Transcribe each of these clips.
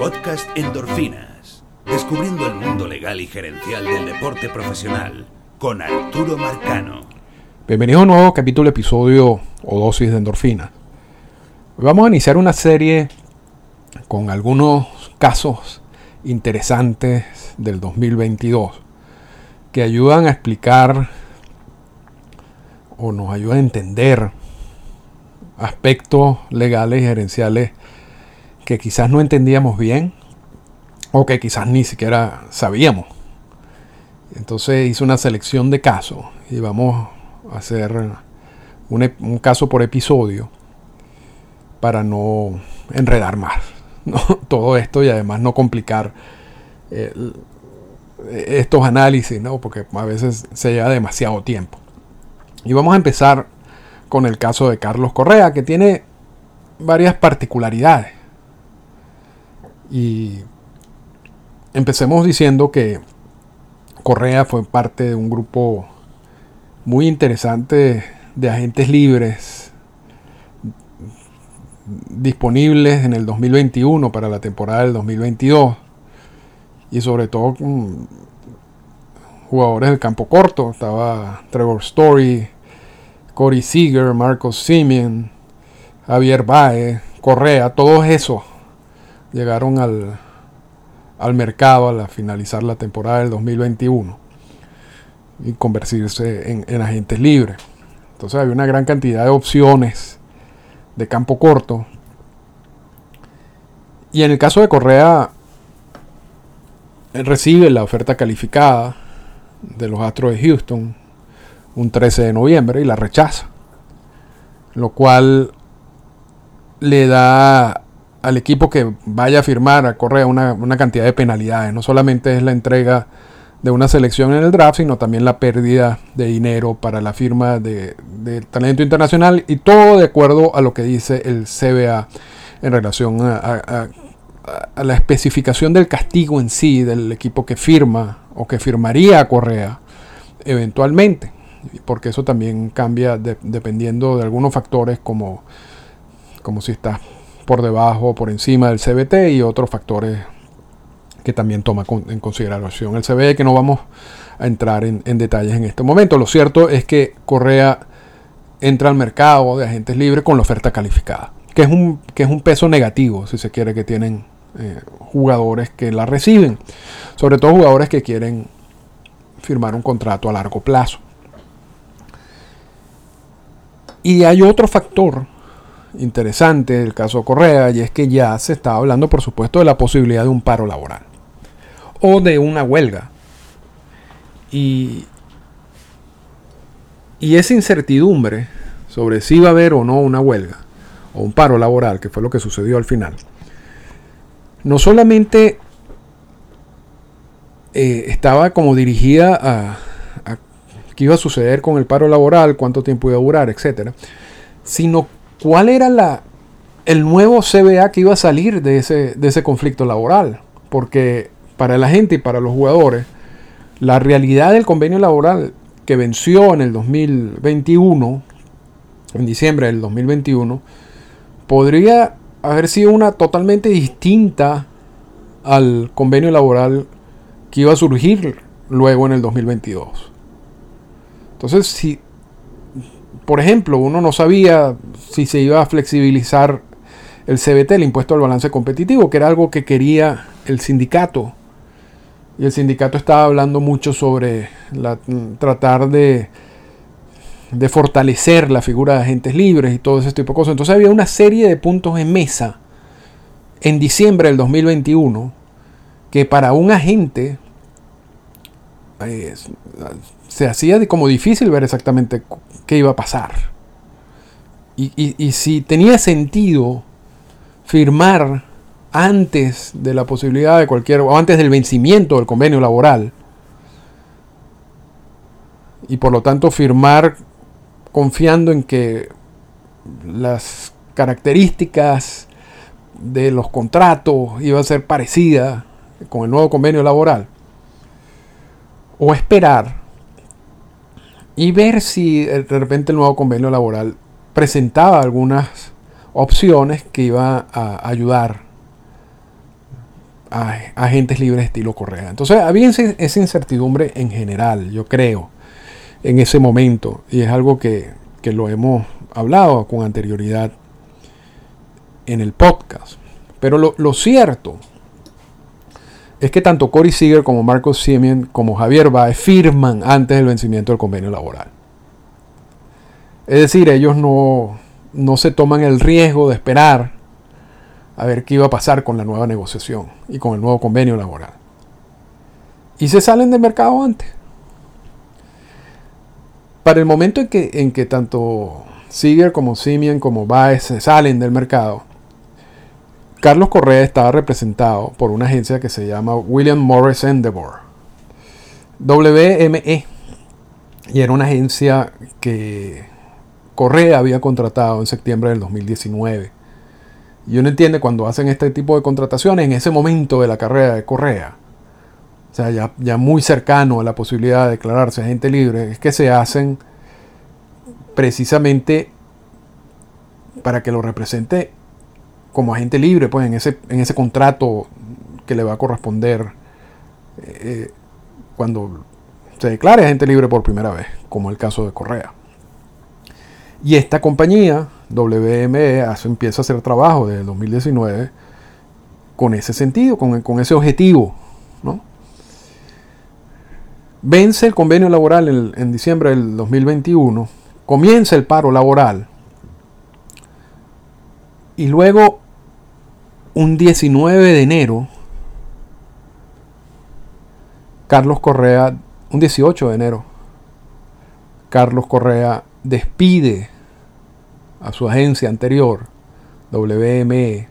Podcast Endorfinas. Descubriendo el mundo legal y gerencial del deporte profesional. Con Arturo Marcano. Bienvenido a un nuevo capítulo, episodio o dosis de endorfina. Vamos a iniciar una serie con algunos casos interesantes del 2022 que ayudan a explicar o nos ayudan a entender aspectos legales y gerenciales que quizás no entendíamos bien o que quizás ni siquiera sabíamos. Entonces hice una selección de casos y vamos a hacer un, caso por episodio para no enredar más todo esto y además no complicar eh, estos análisis, ¿no? porque a veces se lleva demasiado tiempo. Y vamos a empezar con el caso de Carlos Correa, que tiene varias particularidades. Y empecemos diciendo que Correa fue parte de un grupo muy interesante de agentes libres disponibles en el 2021 para la temporada del 2022 y sobre todo jugadores del campo corto. Estaba Trevor Story Corey Seager Marcos Simeon Javier Baez Correa todos esos llegaron al, al mercado al finalizar la temporada del 2021 y convertirse en, agentes libres. Entonces había una gran cantidad de opciones de campo corto. Y en el caso de Correa, él recibe la oferta calificada de los Astros de Houston un 13 de noviembre y la rechaza. Lo cual le da al equipo que vaya a firmar a Correa una, cantidad de penalidades. No solamente es la entrega de una selección en el draft, sino también la pérdida de dinero para la firma de, talento internacional y todo de acuerdo a lo que dice el CBA en relación a, la especificación del castigo en sí del equipo que firma o que firmaría a Correa eventualmente, porque eso también cambia dependiendo de algunos factores como, como si está por debajo o por encima del CBT y otros factores que también toma en consideración el CBT que no vamos a entrar en, detalles en este momento. Lo cierto es que Correa entra al mercado de agentes libres con la oferta calificada, que es un, que es un peso negativo, si se quiere, que tienen eh, jugadores que la reciben, sobre todo jugadores que quieren firmar un contrato a largo plazo. Y hay otro factor interesante el caso Correa y es que ya se está hablando, por supuesto, de la posibilidad de un paro laboral o de una huelga. Y, y esa incertidumbre sobre si va a haber o no una huelga o un paro laboral, que fue lo que sucedió al final, no solamente eh, estaba como dirigida a, a qué iba a suceder con el paro laboral, cuánto tiempo iba a durar, etcétera, sino cuál era la, el nuevo CBA que iba a salir de ese, de ese conflicto laboral. Porque para la gente y para los jugadores, la realidad del convenio laboral que venció en el 2021, en diciembre del 2021, podría haber sido una totalmente distinta al convenio laboral que iba a surgir luego en el 2022. Entonces, si por ejemplo, uno no sabía si se iba a flexibilizar el CBT, el impuesto al balance competitivo, que era algo que quería el sindicato. Y el sindicato estaba hablando mucho sobre tratar de, fortalecer la figura de agentes libres y todo ese tipo de cosas. Entonces había una serie de puntos en mesa en diciembre del 2021 que para un agente eh, se hacía como difícil ver exactamente qué iba a pasar. Y, si tenía sentido firmar antes de la posibilidad de cualquier, o antes del vencimiento del convenio laboral, y por lo tanto firmar confiando en que las características de los contratos iban a ser parecidas con el nuevo convenio laboral, o esperar y ver si eh, de repente el nuevo convenio laboral presentaba algunas opciones que iban a ayudar agentes libres estilo Correa. Entonces había esa incertidumbre en general, yo creo, en ese momento. Y es algo que, lo hemos hablado con anterioridad en el podcast. Pero lo, cierto es que tanto Cory Seager como Marcos Simeon como Javier Baez firman antes del vencimiento del convenio laboral. Es decir, ellos no, no se toman el riesgo de esperar a ver qué iba a pasar con la nueva negociación y con el nuevo convenio laboral. Y se salen del mercado antes. Para el momento en que, en que tanto Seager como Simeon como Baez se salen del mercado, Carlos Correa estaba representado por una agencia que se llama William Morris Endeavor, WME, y era una agencia que Correa había contratado en septiembre del 2019 y uno entiende cuando hacen este tipo de contrataciones en ese momento de la carrera de Correa, o sea, ya, muy cercano a la posibilidad de declararse agente libre, es que se hacen precisamente para que lo represente como agente libre, pues en ese, en ese contrato que le va a corresponder eh, cuando se declare agente libre por primera vez, como el caso de Correa. Y esta compañía, WME, empieza a hacer trabajo desde el 2019 con ese sentido, con, ese objetivo. ¿no? Vence el convenio laboral en, diciembre del 2021, comienza el paro laboral y luego un 19 de enero, Carlos Correa, un 18 de enero, Carlos Correa despide a su agencia anterior, WME,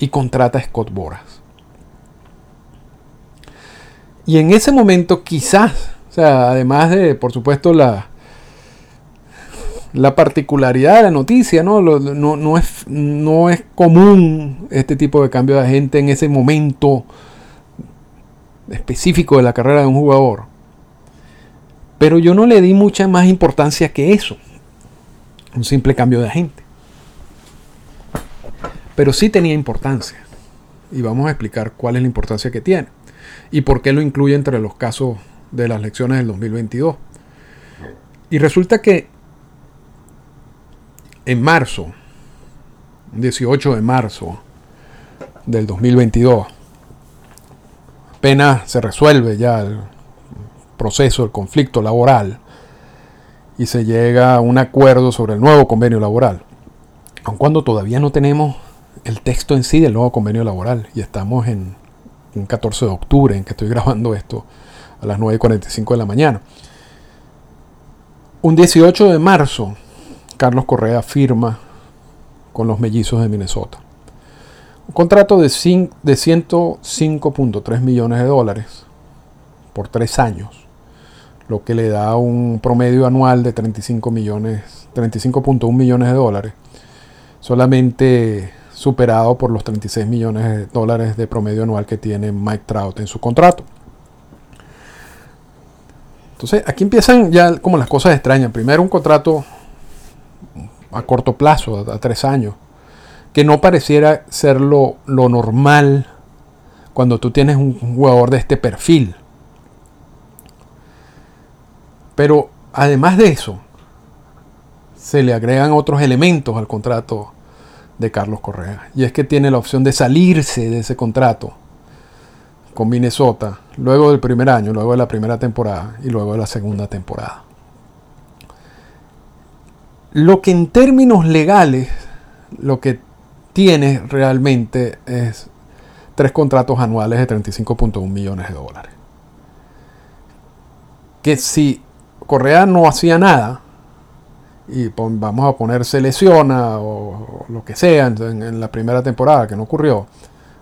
y contrata a Scott Boras. Y en ese momento quizás, o sea, además de, por supuesto, la, la particularidad de la noticia, ¿no? no, es, no es común este tipo de cambio de agente en ese momento específico de la carrera de un jugador. Pero yo no le di mucha más importancia que eso. Un simple cambio de agente. Pero sí tenía importancia. Y vamos a explicar cuál es la importancia que tiene. Y por qué lo incluye entre los casos de las lecciones del 2022. Y resulta que en marzo, 18 de marzo del 2022, apenas se resuelve ya el proceso, el conflicto laboral, y se llega a un acuerdo sobre el nuevo convenio laboral. Aun cuando todavía no tenemos el texto en sí del nuevo convenio laboral y estamos en un 14 de octubre en que estoy grabando esto a las 9.45 de la mañana. Un 18 de marzo, Carlos Correa firma con los mellizos de Minnesota. Un contrato de, de 105.3 millones de dólares por tres años lo que le da un promedio anual de 35 millones, 35.1 millones de dólares, solamente superado por los 36 millones de dólares de promedio anual que tiene Mike Trout en su contrato. Entonces, aquí empiezan ya como las cosas extrañas. Primero, un contrato a corto plazo, a, tres años, que no pareciera ser lo, lo normal cuando tú tienes un jugador de este perfil. Pero además de eso, se le agregan otros elementos al contrato de Carlos Correa. Y es que tiene la opción de salirse de ese contrato con Minnesota luego del primer año, luego de la primera temporada y luego de la segunda temporada. Lo que en términos legales, lo que tiene realmente es tres contratos anuales de 35.1 millones de dólares. Que si Correa no hacía nada, y vamos a poner se lesiona o, lo que sea en, la primera temporada, que no ocurrió,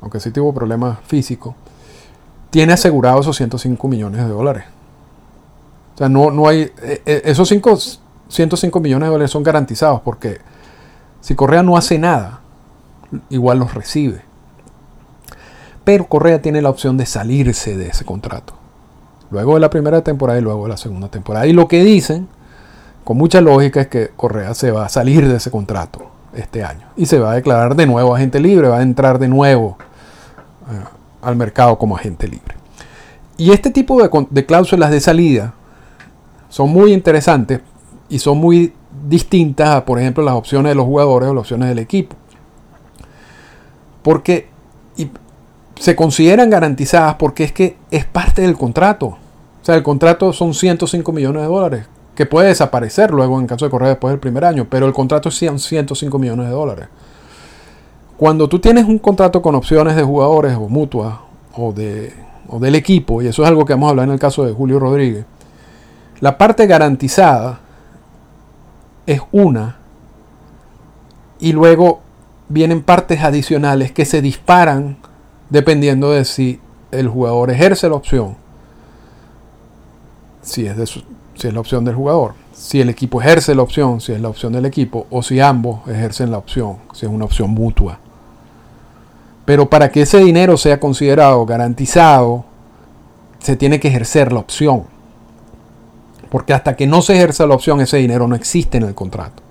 aunque sí tuvo problemas físicos, tiene asegurado esos 105 millones de dólares. O sea, no, no hay. E, e, esos 105 millones de dólares son garantizados porque si Correa no hace nada, igual los recibe. Pero Correa tiene la opción de salirse de ese contrato luego de la primera temporada y luego de la segunda temporada. Y lo que dicen, con mucha lógica, es que Correa se va a salir de ese contrato este año y se va a declarar de nuevo agente libre, va a entrar de nuevo eh, al mercado como agente libre. Y este tipo de, de cláusulas de salida son muy interesantes y son muy distintas a, por ejemplo, las opciones de los jugadores o las opciones del equipo. Porque se consideran garantizadas porque es que es parte del contrato. O sea, el contrato son 105 millones de dólares, que puede desaparecer luego en caso de correr después del primer año, pero el contrato es 105 millones de dólares. Cuando tú tienes un contrato con opciones de jugadores o mutuas o, de, o del equipo, y eso es algo que vamos a hablar en el caso de Julio Rodríguez, la parte garantizada es una y luego vienen partes adicionales que se disparan dependiendo de si el jugador ejerce la opción, si es, de si es la opción del jugador, si el equipo ejerce la opción, si es la opción del equipo, o si ambos ejercen la opción, si es una opción mutua. Pero para que ese dinero sea considerado garantizado, se tiene que ejercer la opción. Porque hasta que no se ejerza la opción, ese dinero no existe en el contrato.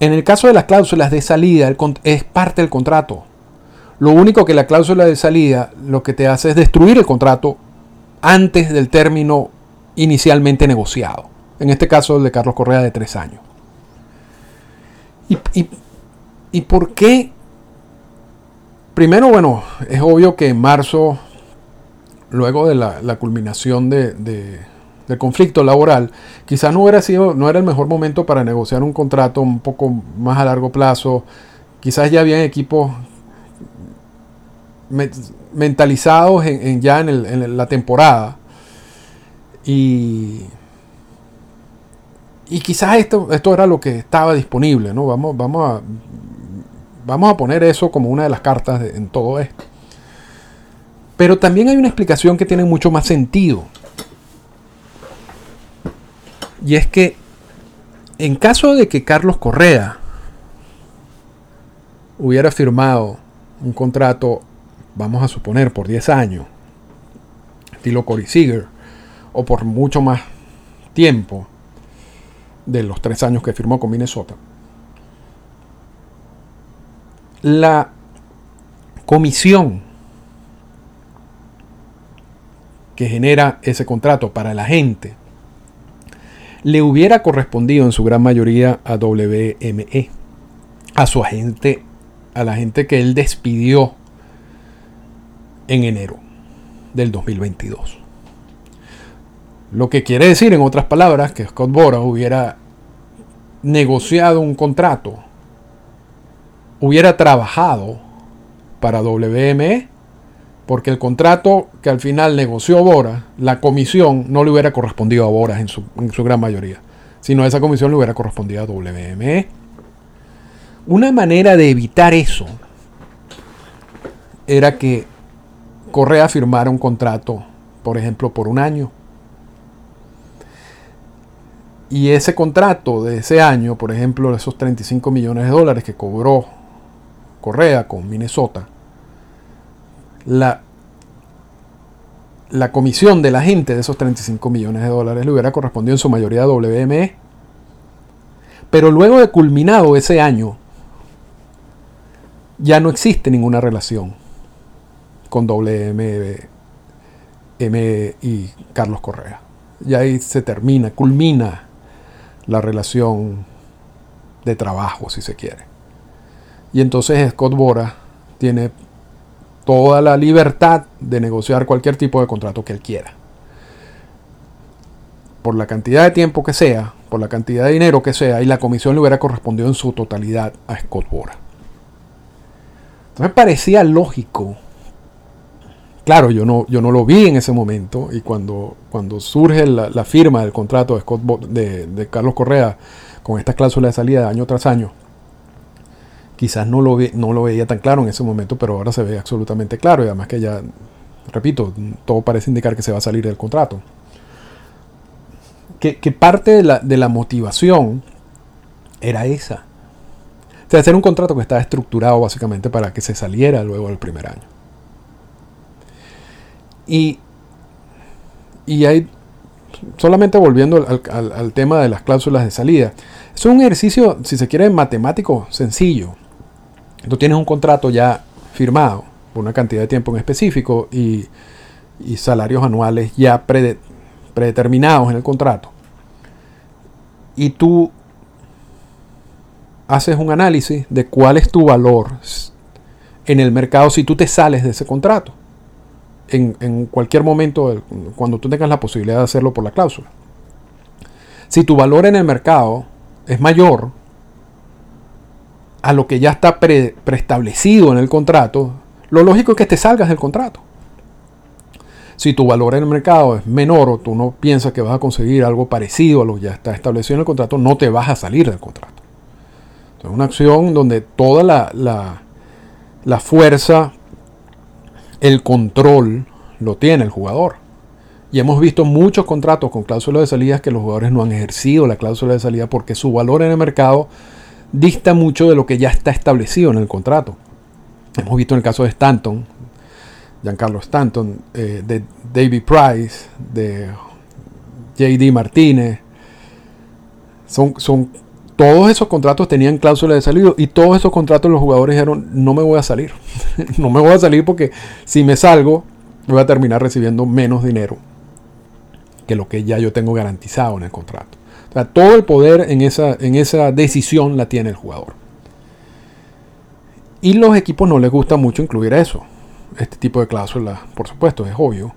En el caso de las cláusulas de salida, es parte del contrato. Lo único que la cláusula de salida lo que te hace es destruir el contrato antes del término inicialmente negociado. En este caso el de Carlos Correa de tres años. ¿Y, por qué? Primero, bueno, es obvio que en marzo, luego de la, culminación de del conflicto laboral, quizás no hubiera sido, no era el mejor momento para negociar un contrato un poco más a largo plazo. Quizás ya habían equipos mentalizados en, ya en, la temporada. Y, y quizás esto, esto era lo que estaba disponible, ¿no? Vamos, vamos, a, vamos a poner eso como una de las cartas en todo esto. Pero también hay una explicación que tiene mucho más sentido. Y es que en caso de que Carlos Correa hubiera firmado un contrato, vamos a suponer, por 10 años, estilo Corey Seager, o por mucho más tiempo de los 3 años que firmó con Minnesota, la comisión que genera ese contrato para la gente le hubiera correspondido en su gran mayoría a WME, a su agente, a la gente que él despidió en enero del 2022. Lo que quiere decir, en otras palabras, que Scott Boras hubiera negociado un contrato, hubiera trabajado para WME porque el contrato que al final negoció Boras, la comisión no le hubiera correspondido a Boras en su, gran mayoría, sino esa comisión le hubiera correspondido a WME. Una manera de evitar eso era que Correa firmara un contrato, por ejemplo, por un año. Y ese contrato de ese año, por ejemplo, esos 35 millones de dólares que cobró Correa con Minnesota, la, la comisión de la gente de esos 35 millones de dólares le hubiera correspondido en su mayoría a WME. Pero luego de culminado ese año, ya no existe ninguna relación con WME y Carlos Correa. Ya ahí se termina, culmina la relación de trabajo, si se quiere. Y entonces Scott Bora tiene toda la libertad de negociar cualquier tipo de contrato que él quiera. Por la cantidad de tiempo que sea, por la cantidad de dinero que sea, y la comisión le hubiera correspondido en su totalidad a Scott Bora. Entonces parecía lógico. Claro, yo no, yo no lo vi en ese momento y cuando, cuando surge la, firma del contrato de, Scott de, de Carlos Correa con estas cláusulas de salida de año tras año, quizás no lo, no lo veía tan claro en ese momento, pero ahora se ve absolutamente claro y además que ya, repito, todo parece indicar que se va a salir del contrato. Que, parte de la, motivación era esa. O sea, hacer un contrato que estaba estructurado básicamente para que se saliera luego del primer año. Y, y solamente volviendo al, al tema de las cláusulas de salida, es un ejercicio, si se quiere, matemático sencillo. Tú tienes un contrato ya firmado por una cantidad de tiempo en específico y, salarios anuales ya predeterminados en el contrato. Y tú haces un análisis de cuál es tu valor en el mercado si tú te sales de ese contrato. En, cualquier momento, cuando tú tengas la posibilidad de hacerlo por la cláusula. Si tu valor en el mercado es mayor a lo que ya está preestablecido en el contrato, lo lógico es que te salgas del contrato. Si tu valor en el mercado es menor o tú no piensas que vas a conseguir algo parecido a lo que ya está establecido en el contrato, no te vas a salir del contrato. Es una acción donde toda la, la, la fuerza, el control, lo tiene el jugador. Y hemos visto muchos contratos con cláusulas de salida que los jugadores no han ejercido la cláusula de salida porque su valor en el mercado dista mucho de lo que ya está establecido en el contrato. Hemos visto en el caso de Stanton, Giancarlo Stanton, eh, de David Price, de JD Martínez. Son, todos esos contratos tenían cláusulas de salida y todos esos contratos los jugadores dijeron, no me voy a salir. no me voy a salir porque si me salgo voy a terminar recibiendo menos dinero que lo que ya yo tengo garantizado en el contrato todo el poder en esa, en esa decisión la tiene el jugador. Y los equipos no les gusta mucho incluir eso. Este tipo de cláusulas, por supuesto, es obvio.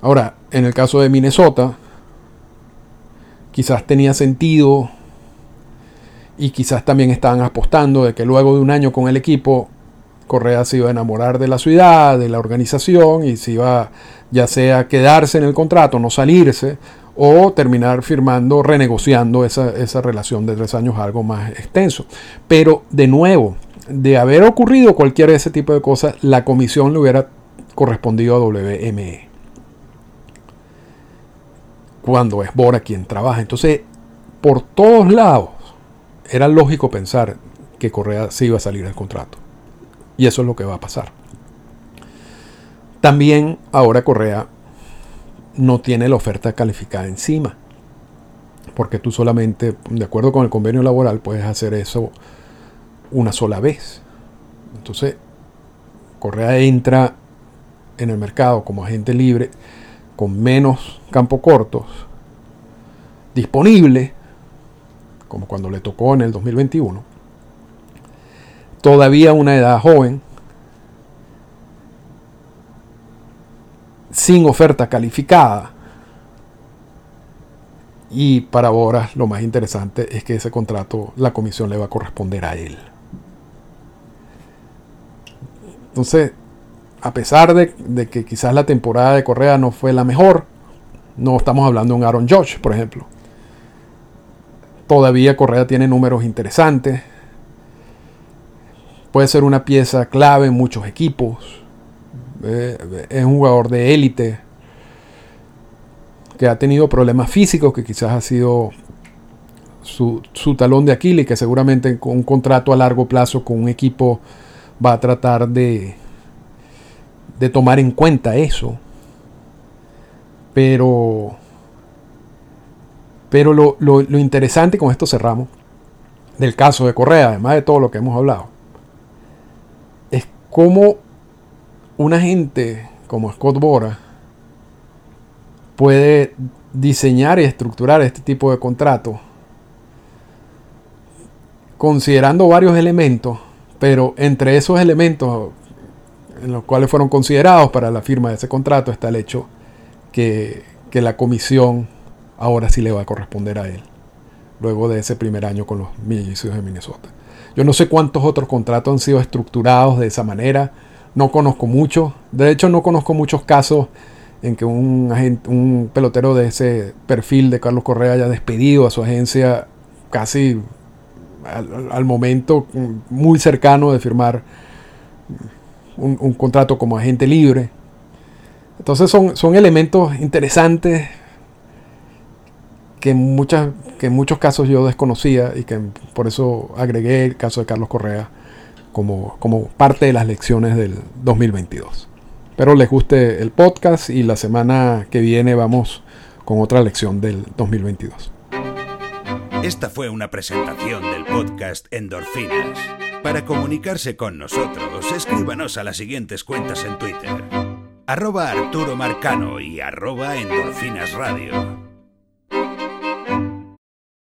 Ahora, en el caso de Minnesota, quizás tenía sentido y quizás también estaban apostando de que luego de un año con el equipo, Correa se iba a enamorar de la ciudad, de la organización y se iba ya sea quedarse en el contrato, no salirse, o terminar firmando, renegociando esa, esa relación de tres años algo más extenso. Pero de nuevo, de haber ocurrido cualquier de ese tipo de cosas, la comisión le hubiera correspondido a WME. Cuando es Bora quien trabaja. Entonces, por todos lados, era lógico pensar que Correa se iba a salir del contrato. Y eso es lo que va a pasar. También ahora Correa no tiene la oferta calificada encima. Porque tú solamente, de acuerdo con el convenio laboral, puedes hacer eso una sola vez. Entonces, Correa entra en el mercado como agente libre con menos campo cortos disponible, como cuando le tocó en el 2021. Todavía una edad joven, sin oferta calificada. Y para ahora lo más interesante es que ese contrato, la comisión le va a corresponder a él. Entonces, a pesar de, que quizás la temporada de Correa no fue la mejor, no estamos hablando de un Aaron Josh, por ejemplo. Todavía Correa tiene números interesantes. Puede ser una pieza clave en muchos equipos es un jugador de élite que ha tenido problemas físicos, que quizás ha sido su, talón de Aquiles, que seguramente con un contrato a largo plazo con un equipo va a tratar de, de tomar en cuenta eso. Pero, pero lo, lo, lo interesante, con esto cerramos, del caso de Correa, además de todo lo que hemos hablado, es cómo una gente como Scott Bora puede diseñar y estructurar este tipo de contrato considerando varios elementos, pero entre esos elementos en los cuales fueron considerados para la firma de ese contrato está el hecho que, que la comisión ahora sí le va a corresponder a él, luego de ese primer año con los Millizos de Minnesota. Yo no sé cuántos otros contratos han sido estructurados de esa manera, no conozco mucho. De hecho, no conozco muchos casos en que un, un pelotero de ese perfil de Carlos Correa haya despedido a su agencia casi al, momento muy cercano de firmar un, contrato como agente libre. Entonces son, son elementos interesantes que muchas, que en muchos casos yo desconocía y que por eso agregué el caso de Carlos Correa como, parte de las lecciones del 2022. Espero les guste el podcast y la semana que viene vamos con otra lección del 2022. Esta fue una presentación del podcast Endorfinas. Para comunicarse con nosotros, escríbanos a las siguientes cuentas en Twitter. Arroba Arturo Marcano y arroba Endorfinas Radio.